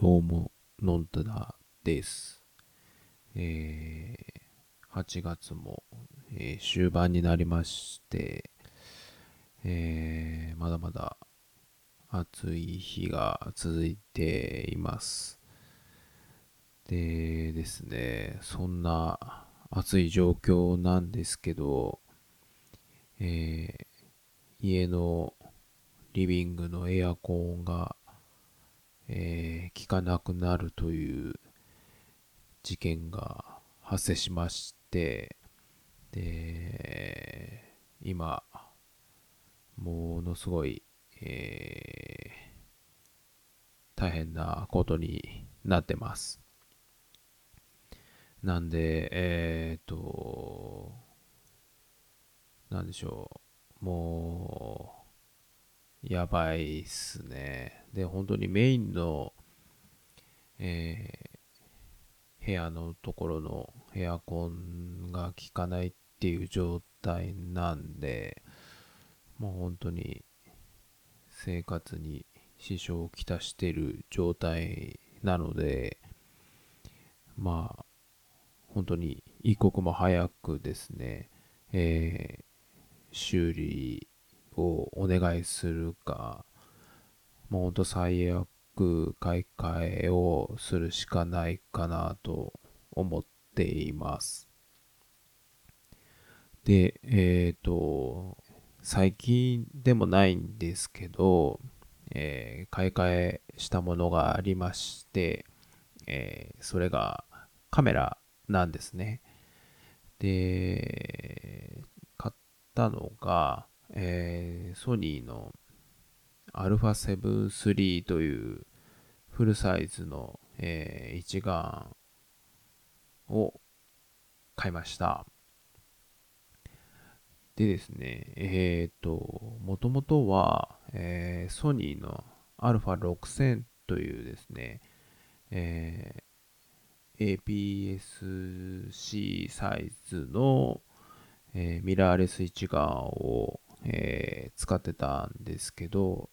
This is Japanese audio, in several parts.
どうも、のんただです。えー、8月も、えー、終盤になりまして、えー、まだまだ暑い日が続いています。でですね、そんな暑い状況なんですけど、えー、家のリビングのエアコンがえー、効かなくなるという事件が発生しまして、で、今、ものすごい、えー、大変なことになってます。なんで、えっ、と、なんでしょう、もう、やばいっすね。で、本当にメインの、えー、部屋のところのエアコンが効かないっていう状態なんで、もう本当に生活に支障をきたしてる状態なので、まあ、本当に一刻も早くですね、えー、修理をお願いするか、もうほんと最悪買い替えをするしかないかなと思っています。で、えっ、ー、と、最近でもないんですけど、えー、買い替えしたものがありまして、えー、それがカメラなんですね。で、買ったのが、えー、ソニーの α7 III というフルサイズの、えー、一眼を買いました。でですね、えっ、ー、と、もともとは、えー、ソニーの α6000 というですね、えー、APS-C サイズの、えー、ミラーレス一眼をえー、使ってたんですけど、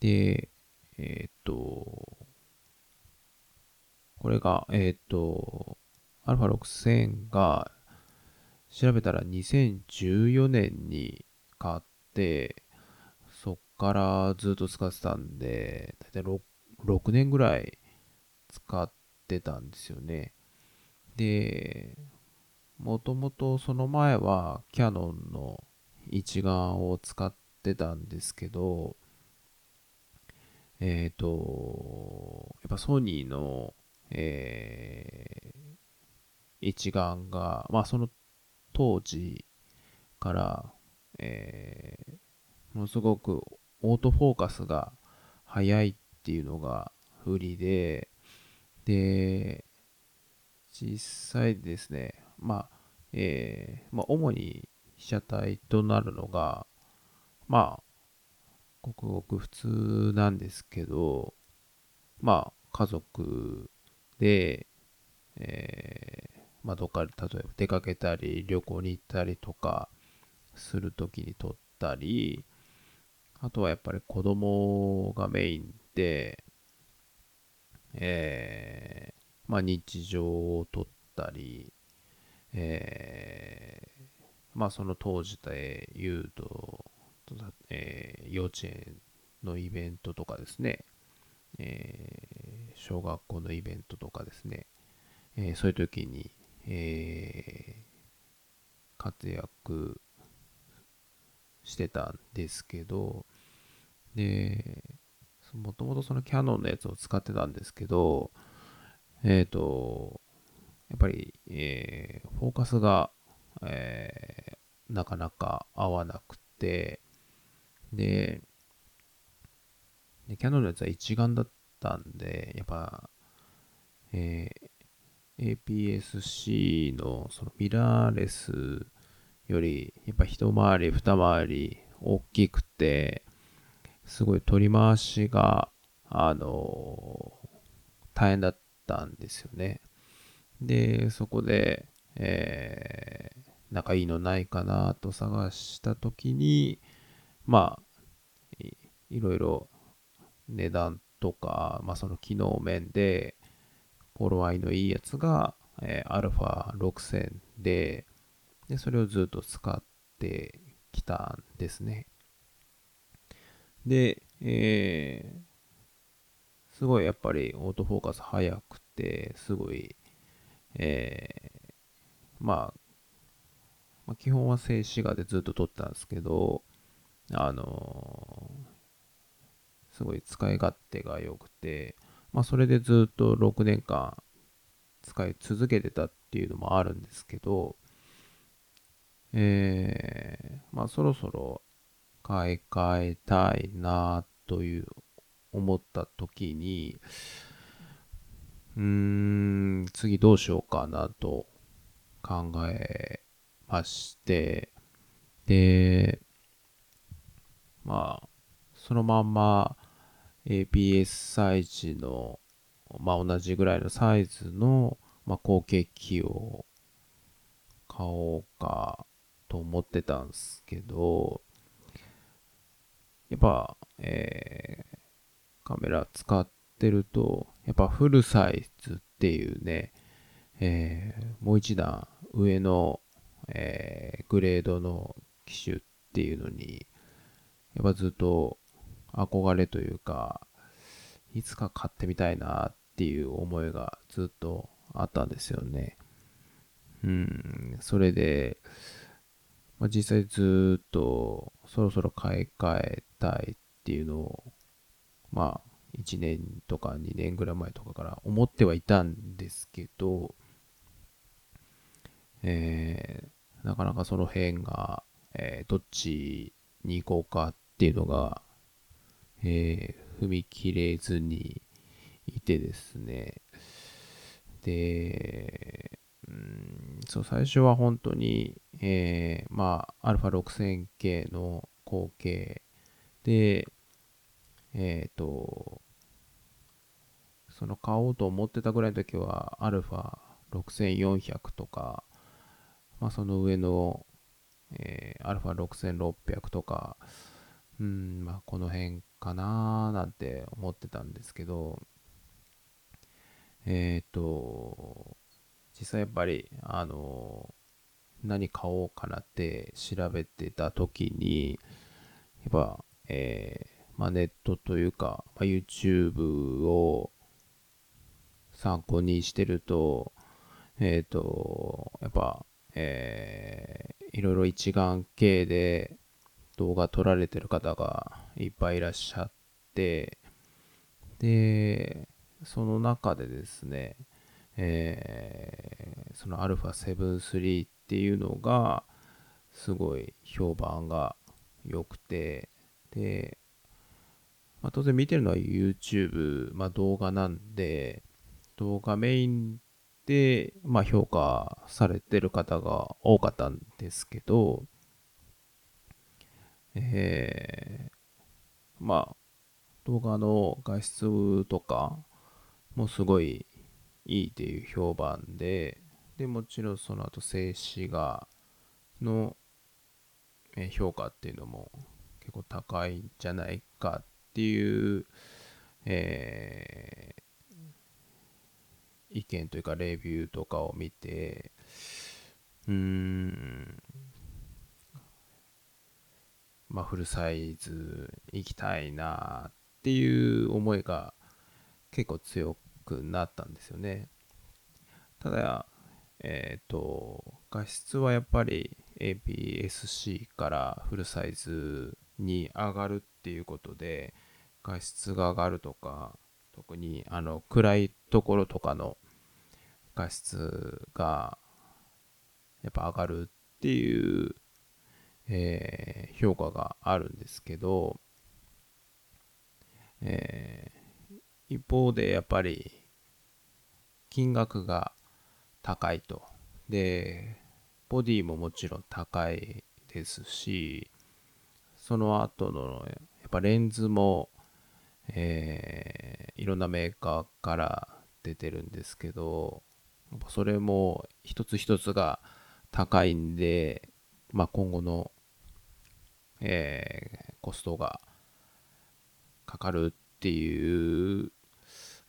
で、えー、っと、これが、えー、っと、α6000 が調べたら2014年に買って、そっからずっと使ってたんで、だいたい 6, 6年ぐらい使ってたんですよね。で、もともとその前はキヤノンの一眼を使ってたんですけど、えっ、ー、と、やっぱソニーの、えー、一眼が、まあその当時から、えー、ものすごくオートフォーカスが速いっていうのが売りで、で、実際ですね、まあ、えー、まあ主に被写体となるのが、まあ、ごくごく普通なんですけど、まあ、家族で、えー、まあ、どっかで例えば出かけたり、旅行に行ったりとかするときに撮ったり、あとはやっぱり子供がメインで、えー、まあ、日常を撮ったり、えまあその当時で言うと、えー、幼稚園のイベントとかですね、えー、小学校のイベントとかですね、えー、そういう時に、え活躍してたんですけど、で、もともとそのキャノンのやつを使ってたんですけど、えっ、と、やっぱり、えフォーカスがえー、なかなか合わなくて、で、でキャノンのやつは一眼だったんで、やっぱ、えー、APS-C のそのミラーレスより、やっぱ一回り、二回り大きくて、すごい取り回しが、あのー、大変だったんですよね。で、そこで、えー、なんかいいのないかなと探したときに、まあい、ろいろ値段とか、まあ、その機能面で、頃合いのいいやつが、えー、α6000 で、で、それをずっと使ってきたんですね。で、えー、すごいやっぱりオートフォーカス速くて、すごい、えー、まあ、まあ、基本は静止画でずっと撮ったんですけど、あのー、すごい使い勝手が良くて、まあ、それでずっと6年間使い続けてたっていうのもあるんですけど、えー、まあ、そろそろ買い替えたいなという思った時に、うーん、次どうしようかなと考えまして、で、まあ、そのまんま ABS サイズの、まあ同じぐらいのサイズの、まあ、後継機を買おうかと思ってたんですけど、やっぱ、えー、カメラ使ってると、やっぱフルサイズっていうね、えー、もう一段上のえー、グレードの機種っていうのに、やっぱずっと憧れというか、いつか買ってみたいなっていう思いがずっとあったんですよね。うん、それで、まあ、実際ずっとそろそろ買い替えたいっていうのを、まあ、1年とか2年ぐらい前とかから思ってはいたんですけど、えー、なかなかその辺が、えー、どっちに行こうかっていうのが、えー、踏み切れずにいてですね。で、うん、そう、最初は本当に、えー、まあ、α6000 系の後継で、えっ、ー、と、その買おうと思ってたぐらいの時は、α6400 とか、まあ、その上の、えー、α6600 とか、うん、まあ、この辺かなーなんて思ってたんですけど、えっ、ー、と、実際やっぱり、あの、何買おうかなって調べてた時に、やっぱ、えー、まあ、ネットというか、まあ、YouTube を参考にしてると、えっ、ー、と、やっぱ、えー、いろいろ一眼系で動画撮られてる方がいっぱいいらっしゃって、で、その中でですね、えー、その α7 III っていうのがすごい評判が良くて、で、まあ、当然見てるのは YouTube、まあ、動画なんで、動画メイン、まあ、評価されてる方が多かったんですけど、えー、まあ、動画の画質とかもすごいいいっていう評判で、で、もちろんその後静止画の評価っていうのも結構高いんじゃないかっていう、え意見というかレビューとかを見て、うーん、まあフルサイズ行きたいなっていう思いが結構強くなったんですよね。ただ、えっ、ー、と、画質はやっぱり APS-C からフルサイズに上がるっていうことで、画質が上がるとか、特にあの暗いところとかの画質がやっぱ上がるっていう、えー、評価があるんですけど、えー、一方でやっぱり金額が高いと。で、ボディももちろん高いですし、その後のやっぱレンズも、えー、いろんなメーカーから出てるんですけど、それも一つ一つが高いんで、まあ、今後の、えー、コストがかかるっていう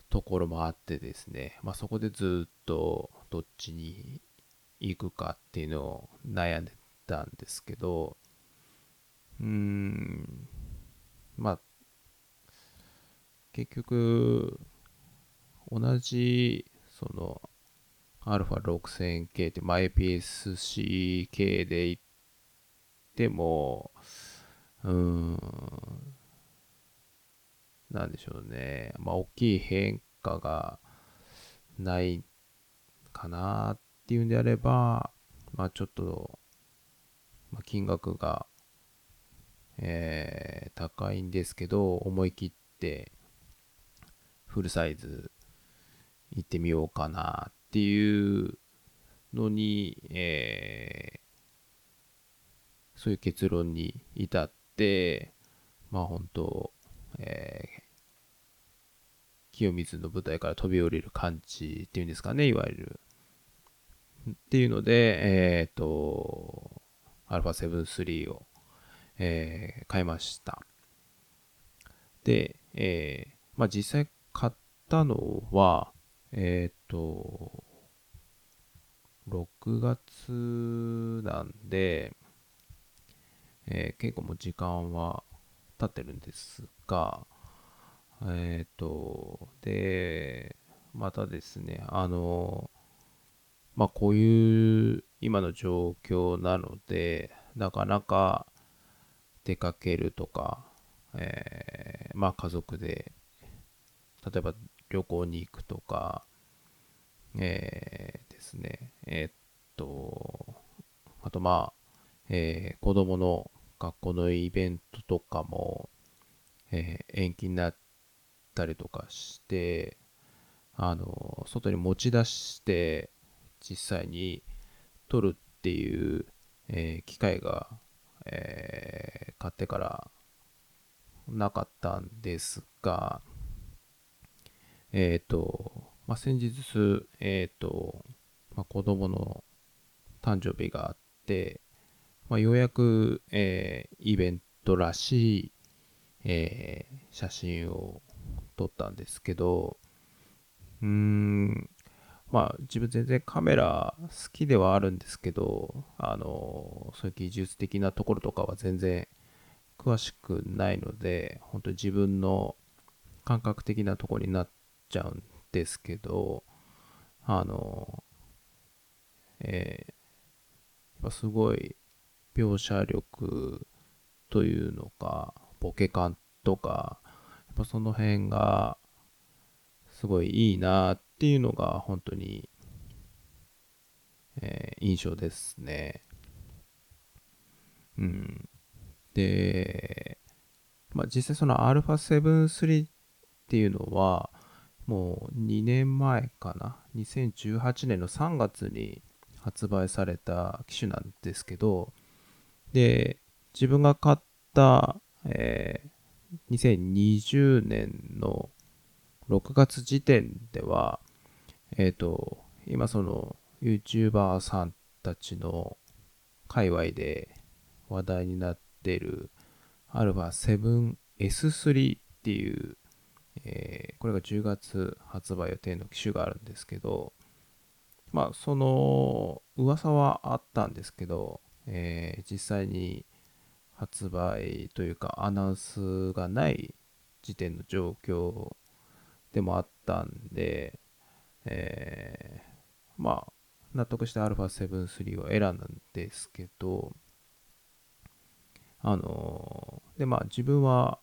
ところもあってですね、まあ、そこでずっとどっちに行くかっていうのを悩んでたんですけど、うーん、まあ、結局、同じ、その、α6000 系って、まあ、APS-C 系で行っても、うーん、なんでしょうね。まあ、大きい変化がないかなっていうんであれば、まあ、ちょっと、まあ、金額が、えー、高いんですけど、思い切ってフルサイズ行ってみようかなっっていうのに、えー、そういう結論に至って、まあ本当、えー、清水の舞台から飛び降りる感じっていうんですかね、いわゆる。っていうので、えっ、ー、と、α7-3 を、えー、買いました。で、えー、まあ実際買ったのは、えっ、ー、と、6月なんで、えー、結構もう時間は経ってるんですが、えっ、ー、と、で、またですね、あの、まあこういう今の状況なので、なかなか出かけるとか、えー、まあ家族で、例えば旅行に行くとか、えー、ですね、えー、っと、あとまあ、えー、子供の学校のイベントとかも、えー、延期になったりとかして、あの、外に持ち出して実際に撮るっていう、えー、機会が、えー、買ってからなかったんですが、えっ、ー、と、まあ、先日、えっ、と、まあ、子供の誕生日があって、まあ、ようやく、えー、イベントらしい、えー、写真を撮ったんですけど、うーん、まあ自分全然カメラ好きではあるんですけど、あの、そういう技術的なところとかは全然詳しくないので、本当に自分の感覚的なところになってちゃうんですけど、あの、えー、すごい描写力というのか、ボケ感とか、やっぱその辺がすごいいいなっていうのが本当に、えー、印象ですね。うん。で、まあ、実際その α7-3 っていうのは、もう2年前かな。2018年の3月に発売された機種なんですけど、で、自分が買った、えー、2020年の6月時点では、えっ、ー、と、今その YouTuber さんたちの界隈で話題になっている α7S3 っていう、えー、これが10月発売予定の機種があるんですけど、まあその噂はあったんですけど、えー、実際に発売というかアナウンスがない時点の状況でもあったんで、えー、まあ、納得して α7-3 を選んだんですけど、あのー、で、まあ自分は、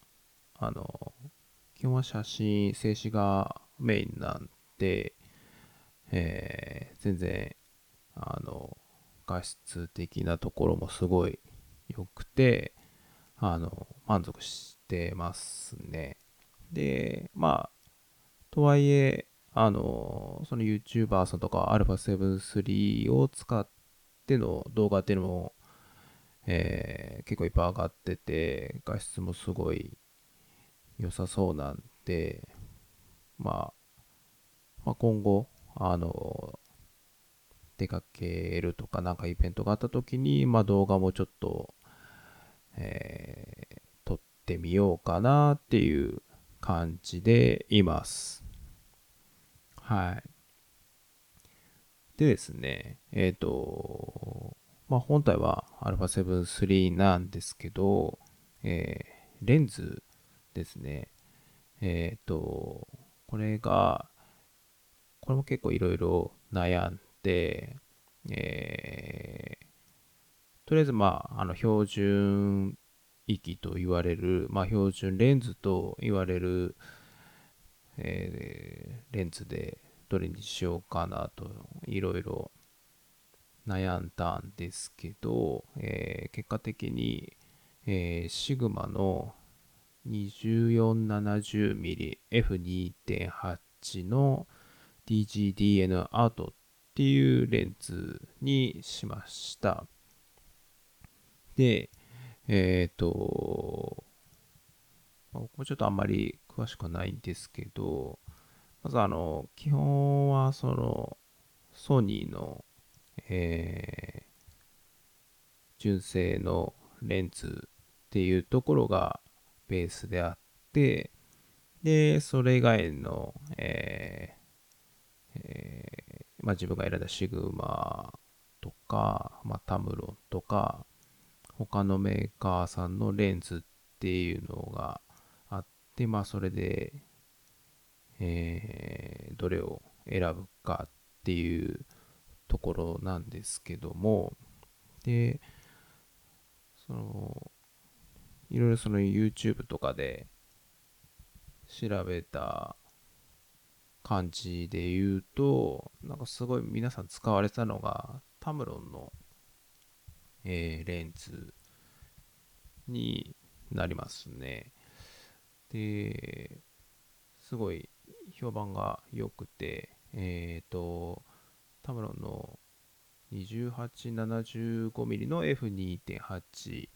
あのー、基本は写真、静止画メインなんで、えー、全然、あの、画質的なところもすごい良くて、あの、満足してますね。で、まあ、とはいえ、あの、その YouTuber さんとか α7-3 を使っての動画っていうのも、えー、結構いっぱい上がってて、画質もすごい良さそうなんで、まあ、まあ、今後、あの、出かけるとかなんかイベントがあった時に、まあ動画もちょっと、えー、撮ってみようかなっていう感じでいます。はい。でですね、えっ、と、まあ、本体は α7 III なんですけど、えー、レンズですね。えっ、と、これが、これも結構いろいろ悩んで、えー、とりあえずまあ、あの標準域と言われる、まあ、標準レンズと言われる、えー、レンズでどれにしようかなといろいろ悩んだんですけど、えー、結果的に、えー、シグマの 2470mmF2.8 の DGDN アートっていうレンズにしました。で、えっ、ー、と、僕もちょっとあんまり詳しくないんですけど、まずあの、基本はその、ソニーの、えー、純正のレンズっていうところがベースであって、で、それ以外の、えーえー、まあ、自分が選んだシグマとか、まあ、タムロンとか、他のメーカーさんのレンズっていうのがあって、まあ、それで、えー、どれを選ぶかっていうところなんですけども、で、その、いろいろその YouTube とかで調べた感じで言うと、なんかすごい皆さん使われたのが、タムロンのえー、レンズになりますね。で、すごい評判が良くて、えっ、ー、と、タムロンの 2875mm の F2.8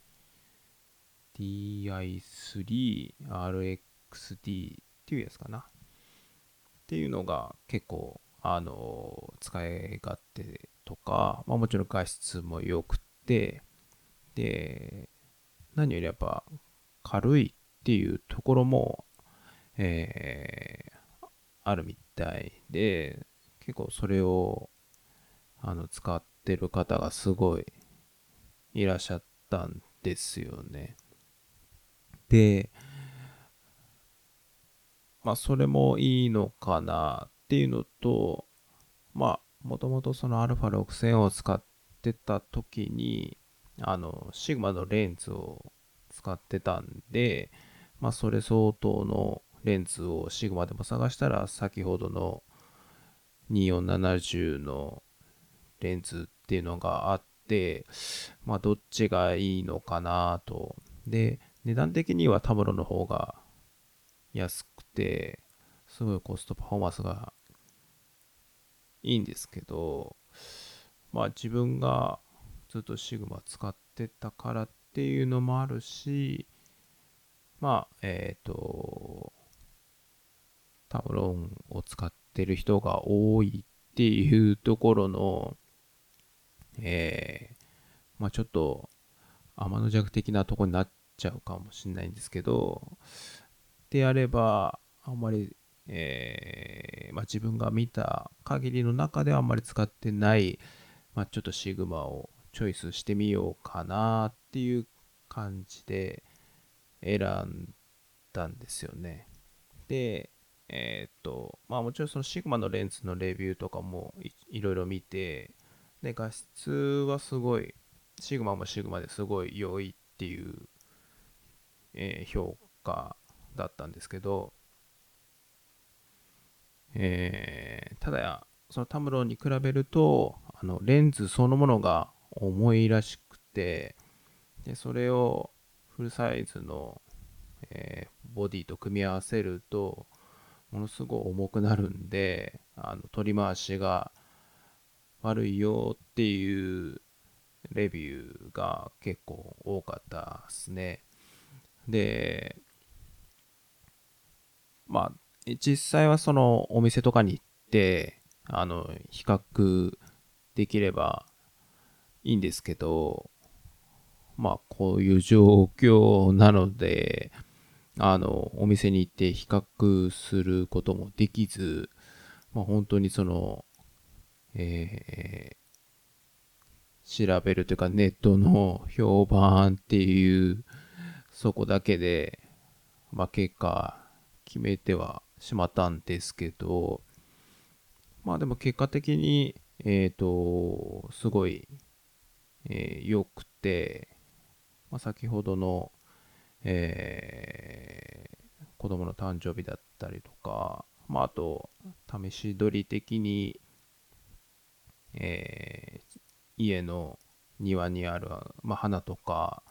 Ti3RXD っていうやつかな。っていうのが結構、あの、使い勝手とか、まあもちろん画質も良くて、で、何よりやっぱ軽いっていうところも、えー、あるみたいで、結構それをあの使ってる方がすごいいらっしゃったんですよね。で、まあそれもいいのかなっていうのと、まあもともとその α6000 を使ってた時に、あの、シグマのレンズを使ってたんで、まあそれ相当のレンズをシグマでも探したら先ほどの2470のレンズっていうのがあって、まあどっちがいいのかなと。で、値段的にはタムロの方が安くて、すごいコストパフォーマンスがいいんですけど、まあ自分がずっとシグマ使ってたからっていうのもあるし、まあ、えっ、ー、と、タムロンを使ってる人が多いっていうところの、えー、まあちょっと天の弱的なとこになっちゃうかもしれないんですけど、であれば、あんまり、えー、まあ、自分が見た限りの中ではあんまり使ってない、まあ、ちょっとシグマをチョイスしてみようかなっていう感じで選んだんですよね。で、えー、っと、まあもちろんそのシグマのレンズのレビューとかもいろいろ見て、で、画質はすごい、シグマもシグマですごい良いっていう、えー、評価だったんですけど、えー、ただ、そのタムロンに比べると、あのレンズそのものが重いらしくて、でそれをフルサイズの、えー、ボディと組み合わせると、ものすごい重くなるんで、あの取り回しが悪いよっていうレビューが結構多かったですね。で、まあ、実際はそのお店とかに行って、あの、比較できればいいんですけど、まあ、こういう状況なので、あの、お店に行って比較することもできず、まあ、本当にその、えー、調べるというかネットの評判っていうそこだけで、まあ、結果決めてはしまったんですけど、まあでも結果的に、えっ、ー、と、すごい、えー、良くて、まあ、先ほどの、えー、子供の誕生日だったりとか、まあ、あと、試し撮り的に、えー、家の庭にある、まあ、花とか、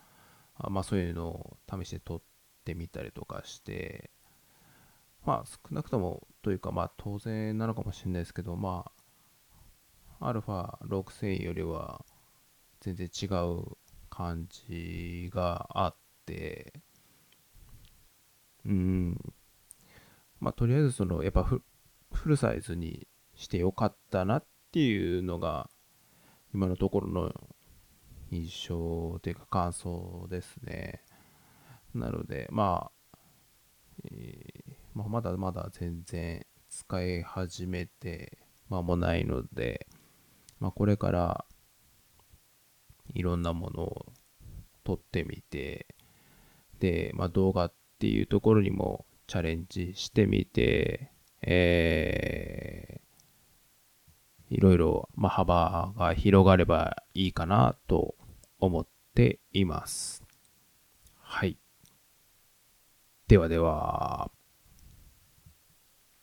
まあ、そういうのを試して撮ってみたりとかして、まあ、少なくともというか、まあ、当然なのかもしれないですけど、まあ、アルファ6000よりは全然違う感じがあって、うん、まあ、とりあえずその、やっぱフルサイズにしてよかったなっていうのが、今のところの印象というか感想ですね。なので、まあ、えー、まあ、まだまだ全然使い始めて間もないので、まあ、これからいろんなものを撮ってみて、で、まあ、動画っていうところにもチャレンジしてみて、えー、いろいろ、ま、幅が広がればいいかなと思っています。はい。ではでは。